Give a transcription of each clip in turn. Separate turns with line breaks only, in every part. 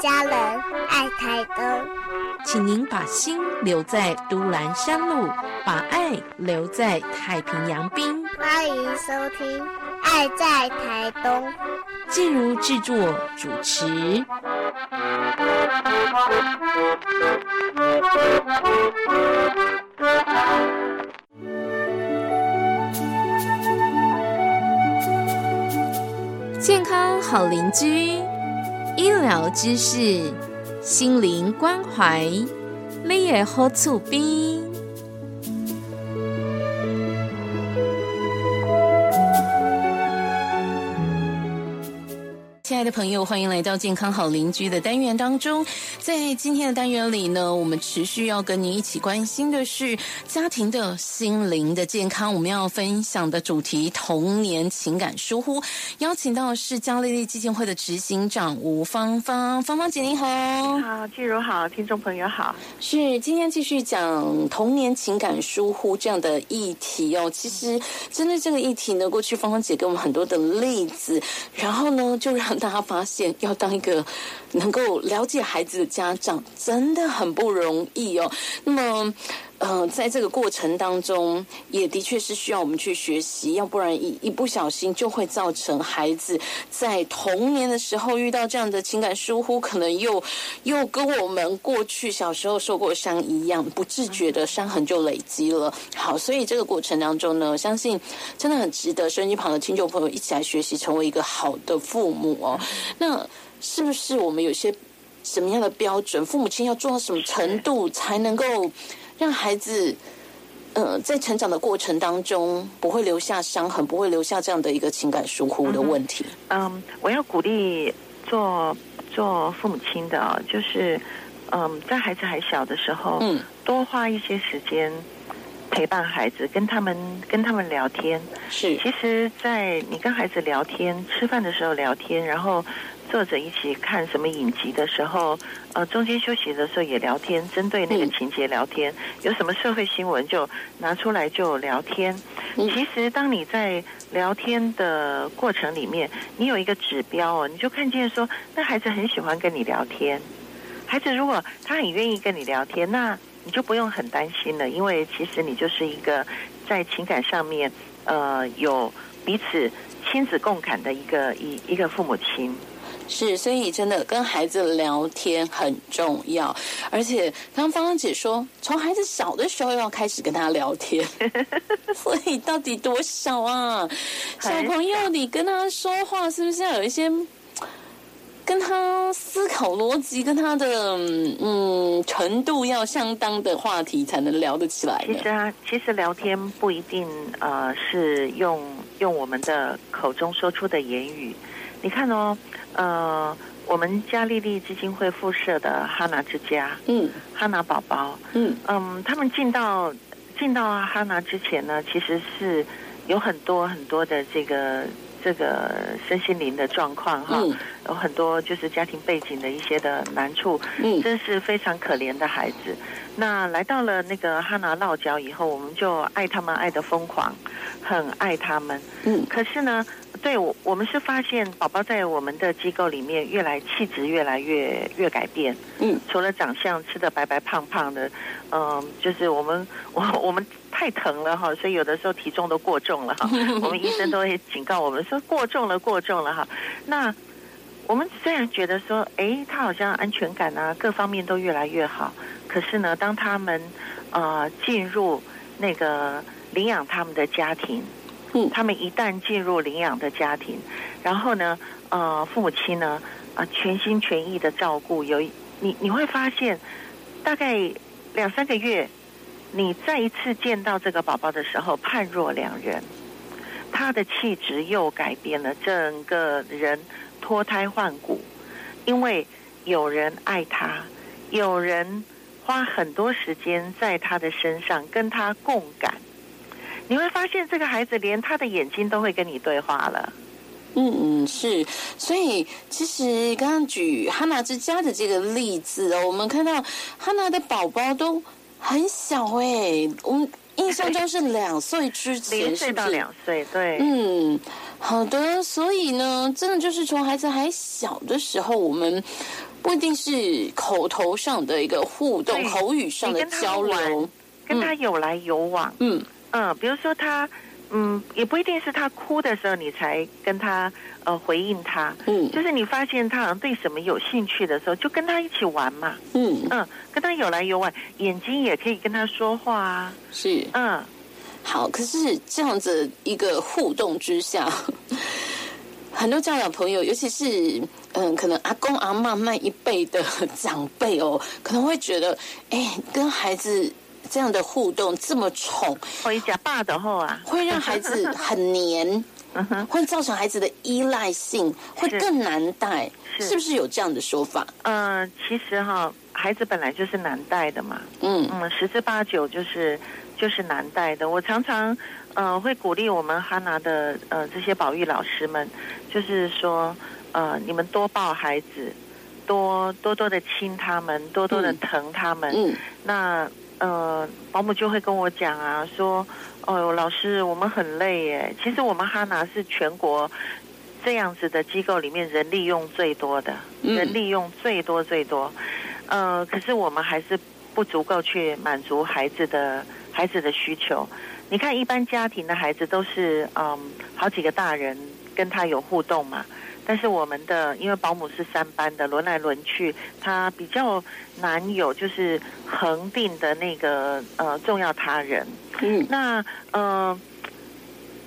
家人，爱台东。
请您把心留在都兰山路，把爱留在太平洋滨。
欢迎收听《爱在台东》。
静茹制作主持。健康好邻居，医疗知识，心灵关怀，你也好厝边。亲爱的朋友，欢迎来到健康好邻居的单元当中。在今天的单元里呢，我们持续要跟您一起关心的是家庭的心灵的健康。我们要分享的主题：童年情感疏忽。邀请到的是嘉丽丽基金会的执行长吴芳芳，芳芳姐您好，
好，季如好，听众朋友好。
是今天继续讲童年情感疏忽这样的议题哦。其实针对这个议题呢，过去芳芳姐给我们很多的例子，然后呢，就让大家发现，要当一个能够了解孩子的家长，真的很不容易哦。那么，呃，在这个过程当中，也的确是需要我们去学习，要不然一一不小心就会造成孩子在童年的时候遇到这样的情感疏忽，可能又又跟我们过去小时候受过伤一样，不自觉的伤痕就累积了。好，所以这个过程当中呢，相信真的很值得收音机旁的听众朋友一起来学习，成为一个好的父母哦。那是不是我们有些什么样的标准？父母亲要做到什么程度，才能够让孩子，呃，在成长的过程当中不会留下伤痕，不会留下这样的一个情感疏忽的问题？
嗯，我要鼓励做做父母亲的啊，就是嗯，在孩子还小的时候，
嗯，
多花一些时间陪伴孩子，跟他们跟他们聊天。
是，
其实，在你跟孩子聊天、吃饭的时候聊天，然后坐着一起看什么影集的时候，呃，中间休息的时候也聊天，针对那个情节聊天，有什么社会新闻就拿出来就聊天。其实，当你在聊天的过程里面，你有一个指标哦，你就看见说，那孩子很喜欢跟你聊天。孩子如果他很愿意跟你聊天，那你就不用很担心了，因为其实你就是一个在情感上面呃有彼此亲子共感的一个一一个父母亲。
是，所以真的跟孩子聊天很重要，而且刚刚芳芳姐说，从孩子小的时候要开始跟他聊天，所以到底多少啊？小朋友，你跟他说话是不是要有一些跟他思考逻辑、跟他的嗯程度要相当的话题才能聊得起来？
其实啊，其实聊天不一定呃是用用我们的口中说出的言语。你看哦，呃，我们嘉利利基金会附设的哈娜之家，
嗯，
哈娜宝宝，
嗯。
嗯，他们进到进到哈娜之前呢，其实是有很多很多的这个这个身心灵的状况哈，
嗯
有很多就是家庭背景的一些的难处，
嗯
真是非常可怜的孩子。那来到了那个哈拿落脚以后，我们就爱他们爱的疯狂，很爱他们。
嗯
可是呢，对我我们是发现宝宝在我们的机构里面越来气质越来越越改变。
嗯，
除了长相吃的白白胖胖的，嗯、就是我们 我我们太疼了哈，所以有的时候体重都过重了哈。我们医生都会警告我们说过重了过重了哈。那我们虽然觉得说，哎，他好像安全感啊，各方面都越来越好，可是呢，当他们呃进入那个领养他们的家庭，
嗯。
他们一旦进入领养的家庭，然后呢，呃，父母亲呢，啊、全心全意的照顾，有一你你会发现，大概两三个月，你再一次见到这个宝宝的时候，判若两人，他的气质又改变了，整个人脱胎换骨，因为有人爱他，有人花很多时间在他的身上跟他共感。你会发现，这个孩子连他的眼睛都会跟你对话了。
嗯嗯，是，所以其实刚刚举哈娜之家的这个例子哦，我们看到哈娜的宝宝都很小哎，我们印象中是两岁之前，
零岁到
是不是？
两岁，对，
嗯，好的，所以呢，真的就是从孩子还小的时候，我们不一定是口头上的一个互动，口语上的交流，
跟他有来有往。
嗯
嗯，比如说他，嗯，也不一定是他哭的时候你才跟他呃回应他，
嗯
就是你发现他好像对什么有兴趣的时候，就跟他一起玩嘛。
嗯，
嗯，跟他有来有往，眼睛也可以跟他说话啊。
是
嗯，
好。可是这样子一个互动之下，很多家长朋友，尤其是嗯，可能阿公阿嬷那一辈的长辈哦，可能会觉得，哎，跟孩子这样的互动这么宠，
我一讲爸的后啊，
会让孩子很黏，
嗯哼，
会造成孩子的依赖性，会更难带，
是。
是不是有这样的说法？
嗯，其实哈，孩子本来就是难带的嘛，
嗯。
嗯，十之八九就是就是难带的。我常常呃会鼓励我们哈拿的呃这些保育老师们，就是说呃你们多抱孩子，多多多的亲他们，多多的
嗯。
疼他们。
嗯。
那呃保姆就会跟我讲啊，说哦哟老师我们很累耶。其实我们哈拿是全国。这样子的机构里面，人利用最多的，
嗯
人利用最多最多，呃，可是我们还是不足够去满足孩子的孩子的需求。你看，一般家庭的孩子都是嗯，好几个大人跟他有互动嘛。但是我们的，因为保姆是三班的，轮来轮去，他比较难有就是恒定的那个呃重要他人。
嗯
那呃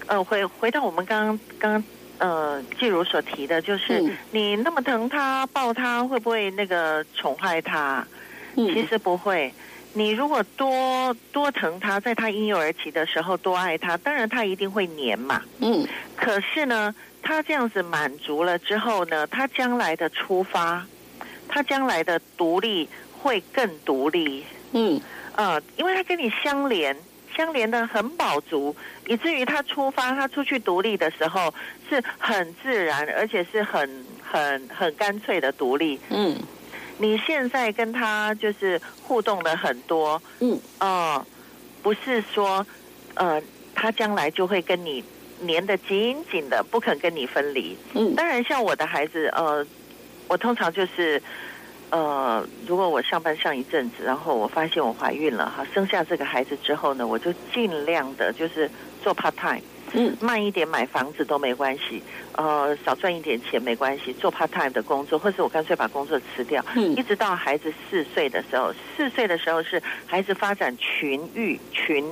呃，回回到我们刚刚刚刚呃，季如所提的，就是、
嗯
你那么疼他、抱他，会不会那个宠坏他？其
嗯
实不会。你如果多多疼他，在他婴幼儿期的时候多爱他，当然他一定会黏嘛。
嗯
可是呢，他这样子满足了之后呢，他将来的出发，他将来的独立会更独立。
嗯
呃，因为他跟你相连，相连的很饱足，以至于他出发，他出去独立的时候是很自然，而且是很很很干脆的独立。
嗯
你现在跟他就是互动了很多，
嗯
呃，不是说呃他将来就会跟你粘得紧紧的，不肯跟你分离。
嗯。
当然，像我的孩子，呃，我通常就是，呃，如果我上班上一阵子，然后我发现我怀孕了哈，生下这个孩子之后呢，我就尽量的就是做 part time，
嗯。
慢一点买房子都没关系，呃，少赚一点钱没关系，做 part time 的工作，或是我干脆把工作辞掉，
嗯。
一直到孩子四岁的时候，四岁的时候是孩子发展群育群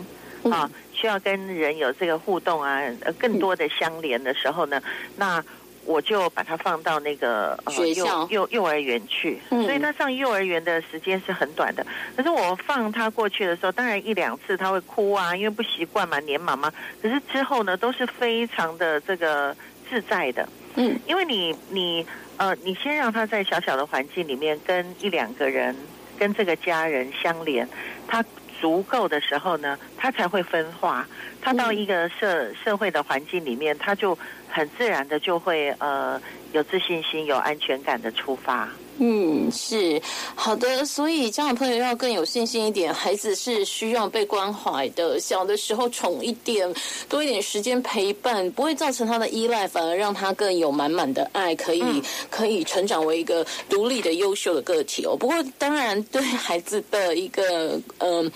嗯。
啊，需要跟人有这个互动啊，呃，更多的相连的时候呢，那我就把它放到那个呃
学校
幼幼幼儿园去，
嗯
所以他上幼儿园的时间是很短的。可是我放他过去的时候，当然一两次他会哭啊，因为不习惯嘛，黏妈妈。可是之后呢，都是非常的这个自在的。
嗯
因为你你呃，你先让他在小小的环境里面跟一两个人、跟这个家人相连，他足够的时候呢，他才会分化。他到一个社社会的环境里面，他就很自然的就会呃有自信心、有安全感的出发。
嗯，是好的，所以家长朋友要更有信心一点，孩子是需要被关怀的。小的时候宠一点，多一点时间陪伴，不会造成他的依赖，反而让他更有满满的爱，可以、
嗯
可以成长为一个独立的、优秀的个体哦。不过，当然对孩子的一个呃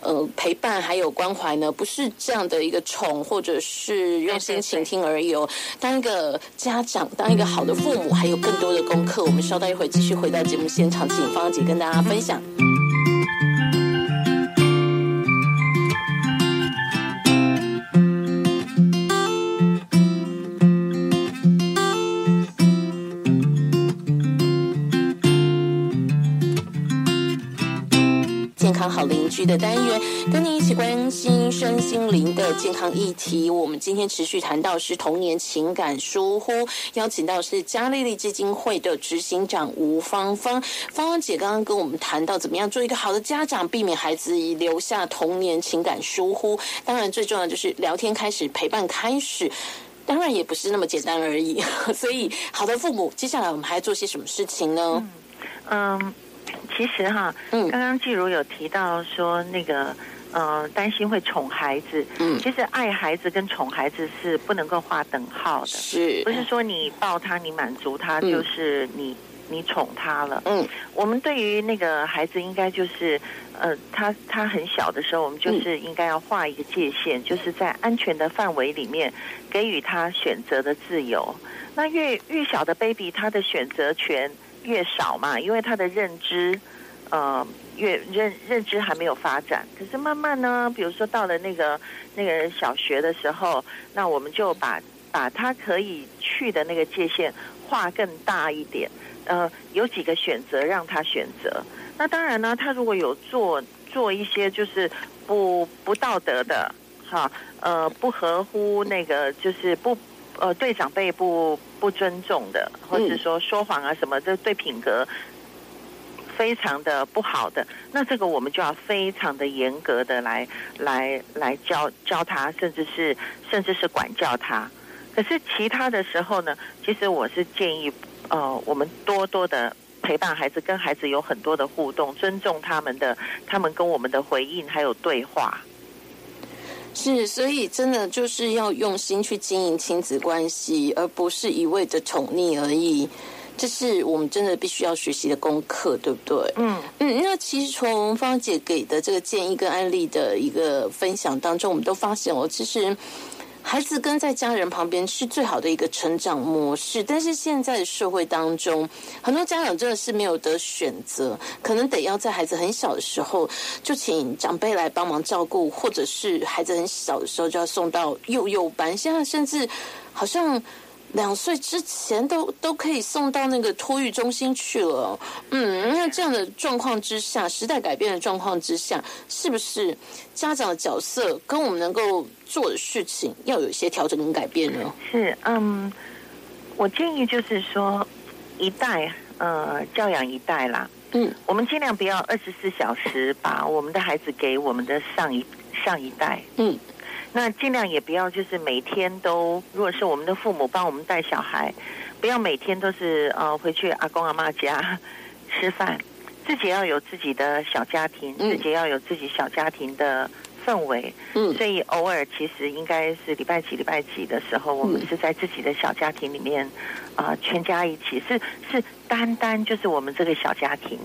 呃陪伴还有关怀呢，不是这样的一个宠，或者是用心倾听而已哦。当一个家长，当一个好的父母，还有更多的功课。我们稍待一会，继续回到节目现场，请方姐跟大家分享。居的单元，跟你一起关心身心灵的健康议题。我们今天持续谈到是童年情感疏忽，邀请到是嘉丽丽基金会的执行长吴芳芳。芳芳姐刚刚跟我们谈到怎么样做一个好的家长，避免孩子留下童年情感疏忽。当然，最重要就是聊天开始，陪伴开始。当然也不是那么简单而已，所以好的父母，接下来我们还要做些什么事情呢？
嗯，其实哈，
嗯
刚刚季如有提到说那个。呃，担心会宠孩子，
嗯
其实爱孩子跟宠孩子是不能够划等号的。
是
不是说你抱他，你满足他，
嗯
就是你你宠他了。
嗯，
我们对于那个孩子，应该就是，呃，他他很小的时候，我们就是应该要画一个界限，就是在安全的范围里面给予他选择的自由。那越越小的 baby，他的选择权越少嘛，因为他的认知，呃，越认认知还没有发展。可是慢慢呢，比如说到了那个那个小学的时候，那我们就把把他可以去的那个界限画更大一点。呃，有几个选择让他选择。那当然呢，他如果有做做一些就是不不道德的，哈，呃，不合乎那个就是不呃对长辈不不尊重的，或者说说谎啊什么，这对品格非常的不好的，那这个我们就要非常的严格的来来来教教他，甚至是甚至是管教他。可是其他的时候呢，其实我是建议，呃，我们多多的陪伴孩子，跟孩子有很多的互动，尊重他们的他们跟我们的回应还有对话。
是，所以真的就是要用心去经营亲子关系，而不是一味的宠溺而已。这是我们真的必须要学习的功课，对不对？
嗯
嗯，那其实从芳姐给的这个建议跟案例的一个分享当中，我们都发现哦，其实孩子跟在家人旁边是最好的一个成长模式。但是现在的社会当中，很多家长真的是没有得选择，可能得要在孩子很小的时候就请长辈来帮忙照顾，或者是孩子很小的时候就要送到幼幼班。现在甚至好像。两岁之前都都可以送到那个托育中心去了，嗯，那这样的状况之下，时代改变的状况之下，是不是家长的角色跟我们能够做的事情要有一些调整跟改变呢？
是，嗯，我建议就是说，一代呃教养一代啦，
嗯，
我们尽量不要二十四小时把我们的孩子给我们的上一上一代，
嗯。
那尽量也不要就是每天都，如果是我们的父母帮我们带小孩，不要每天都是呃回去阿公阿妈家吃饭，自己要有自己的小家庭，
嗯
自己要有自己小家庭的氛围。
嗯
所以偶尔其实应该是礼拜几礼拜几的时候，我们是在自己的小家庭里面啊、全家一起，是是单单就是我们这个小家庭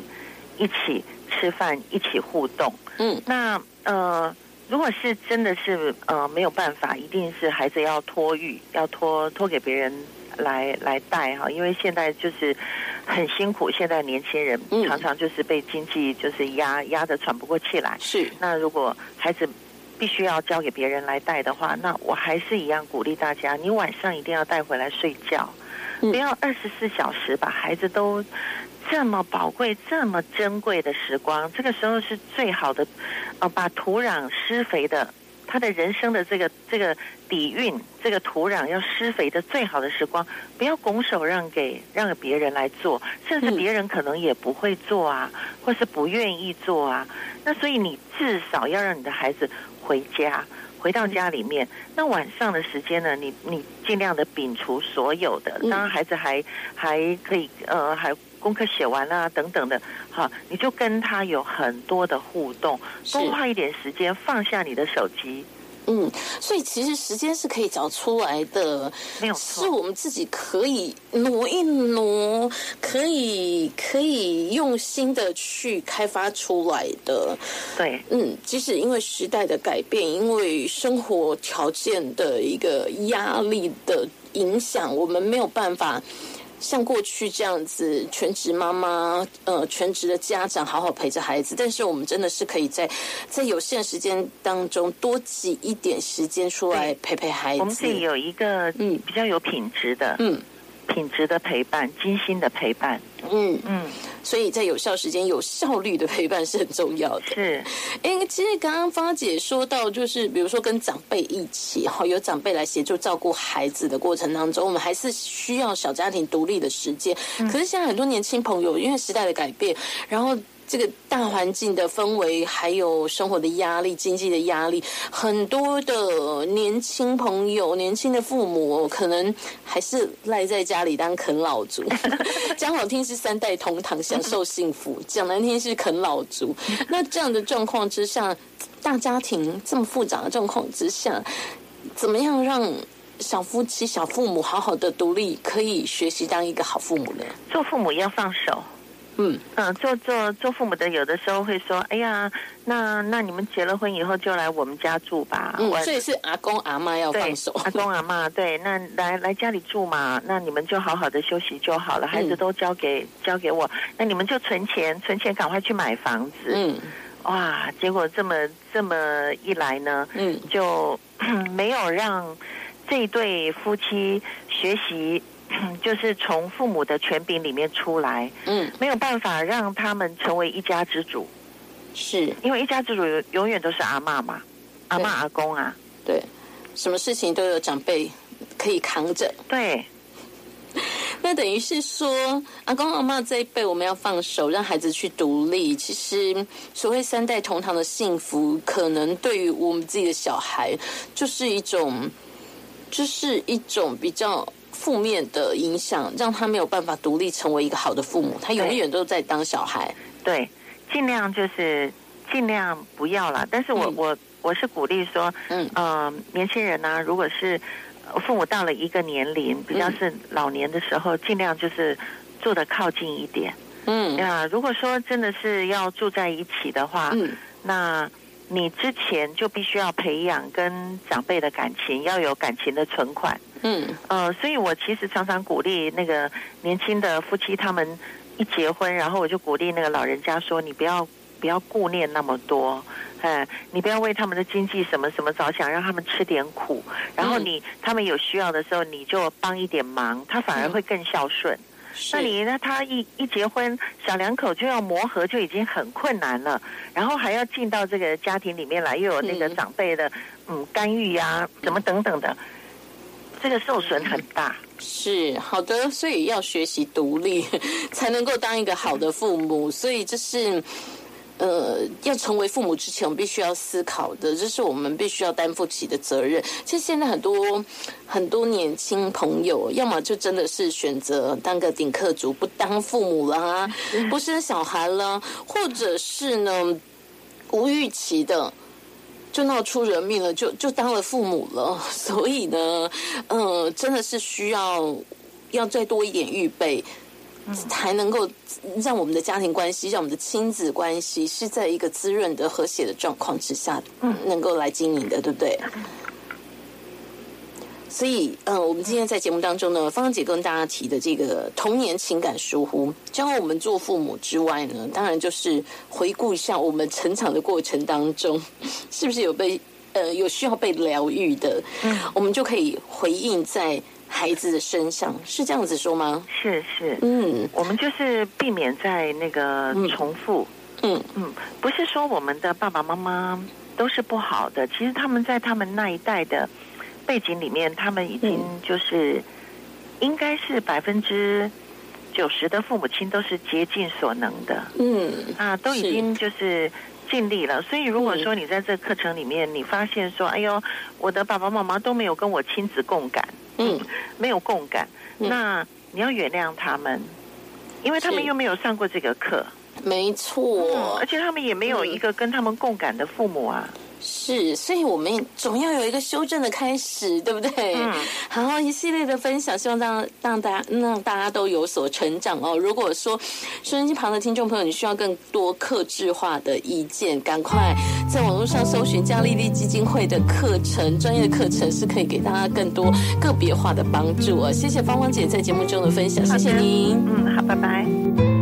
一起吃饭，一起互动。
嗯
那呃。如果是真的是呃没有办法，一定是孩子要托育，要托托给别人来来带哈，因为现在就是很辛苦，现在年轻人
嗯。
常常就是被经济就是压压得喘不过气来。
是。
那如果孩子必须要交给别人来带的话，那我还是一样鼓励大家，你晚上一定要带回来睡觉，
嗯。
不要二十四小时把孩子都这么宝贵、这么珍贵的时光，这个时候是最好的，呃，把土壤施肥的。他的人生的这个这个底蕴，这个土壤要施肥的最好的时光，不要拱手让给让给别人来做，甚至
嗯
别人可能也不会做啊，或是不愿意做啊。那所以你至少要让你的孩子回家，回到家里面。那晚上的时间呢，你你尽量的摒除所有的，
嗯
当然孩子还还可以呃还。功课写完了、啊、等等的，好，你就跟他有很多的互动，多花一点时间，放下你的手机，
嗯，所以其实时间是可以找出来的，
没有
是。我们自己可以挪一挪，可以可以用心的去开发出来的。
对，
嗯，即使因为时代的改变，因为生活条件的一个压力的影响，我们没有办法。像过去这样子，全职妈妈，呃，全职的家长好好陪着孩子，但是我们真的是可以在在有限时间当中多挤一点时间出来陪陪孩子。
我们自己有一个
嗯
比较有品质的，
嗯
品质的陪伴，精心的陪伴，
嗯，
嗯，
所以在有效时间、有效率的陪伴是很重要的。
是，
哎，其实刚刚芳姐说到，就是比如说跟长辈一起哈，有长辈来协助照顾孩子的过程当中，我们还是需要小家庭独立的时间。可是现在很多年轻朋友，因为时代的改变，然后。这个大环境的氛围，还有生活的压力、经济的压力，很多的年轻朋友、年轻的父母，可能还是赖在家里当啃老族。讲好听是三代同堂，享受幸福；讲难听是啃老族。那这样的状况之下，大家庭这么复杂的状况之下，怎么样让小夫妻、小父母好好的独立，可以学习当一个好父母呢？
做父母要放手。
嗯。
嗯，做做做父母的，有的时候会说：“哎呀，那那你们结了婚以后就来我们家住吧。”
嗯，
我
所以是阿公阿妈要
对
放手，
阿公阿妈对，那来来家里住嘛，那你们就好好的休息就好了，孩子都交给交给我，那你们就存钱，存钱赶快去买房子。
嗯。
哇，结果这么这么一来呢，
嗯。
就 没有让这一对夫妻学习，就是从父母的权柄里面出来，
嗯，
没有办法让他们成为一家之主，
是
因为一家之主永永远都是阿嬷嘛，阿嬷
对
阿公啊，
对，什么事情都有长辈可以扛着。
对。
那等于是说，阿公阿妈这一辈我们要放手，让孩子去独立。其实所谓三代同堂的幸福，可能对于我们自己的小孩，就是一种，就是一种比较负面的影响，让他没有办法独立成为一个好的父母，他永远都在当小孩。
对，尽量就是尽量不要啦。但是我、
嗯
我我是鼓励说，
嗯
呃，年轻人呢、如果是呃父母到了一个年龄，比较是老年的时候，尽量就是住的靠近一点。
嗯
呀，如果说真的是要住在一起的话，
嗯
那你之前就必须要培养跟长辈的感情，要有感情的存款。
嗯。
呃，所以我其实常常鼓励那个年轻的夫妻，他们一结婚，然后我就鼓励那个老人家说：“你不要不要顾念那么多，哎，你不要为他们的经济什么什么着想，让他们吃点苦。然后你、他们有需要的时候，你就帮一点忙，他反而会更孝顺。那你那他一一结婚，小两口就要磨合，就已经很困难了，然后还要进到这个家庭里面来，又有那个
嗯。
长辈的嗯干预呀、怎么等等的，这个受损很大。
是好的，所以要学习独立，才能够当一个好的父母。所以这是呃，要成为父母之前，我们必须要思考的，这是我们必须要担负起的责任。其实现在很多很多年轻朋友，要么就真的是选择当个顶客族，不当父母啦，不生小孩啦，或者是呢无预期的。就闹出人命了，就就当了父母了，所以呢，嗯，真的是需要要再多一点预备，才能够让我们的家庭关系，让我们的亲子关系是在一个滋润的、和谐的状况之下，能够来经营的，对不对？所以，嗯、我们今天在节目当中呢，芳芳姐跟大家提的这个童年情感疏忽，教我们做父母之外呢，当然就是回顾一下我们成长的过程当中，是不是有被呃有需要被疗愈的，
嗯。
我们就可以回应在孩子的身上，是这样子说吗？
是是，
嗯。
我们就是避免在那个
嗯。
重复。
嗯。
嗯，不是说我们的爸爸妈妈都是不好的，其实他们在他们那一代的背景里面，他们已经
嗯。
就是、应该是百分之九十的父母亲都是竭尽所能的。
嗯
啊，都已经就是。尽力了，所以如果说你在这个课程里面，你发现说，哎呦，我的爸爸妈妈都没有跟我亲子共感，
嗯。
没有共感，
嗯。
那你要原谅他们，因为他们又没有上过这个课，
没错。
嗯，而且他们也没有一个跟他们共感的父母啊。
是，所以我们总要有一个修正的开始，对不对？
嗯
好，一系列的分享，希望让让大家让大家都有所成长哦。如果说收音机旁的听众朋友，你需要更多克制化的意见，赶快在网络上搜寻加利利基金会的课程，专业的课程是可以给大家更多个别化的帮助哦。谢谢芳芳姐在节目中的分享，谢谢您。
嗯，好，拜拜。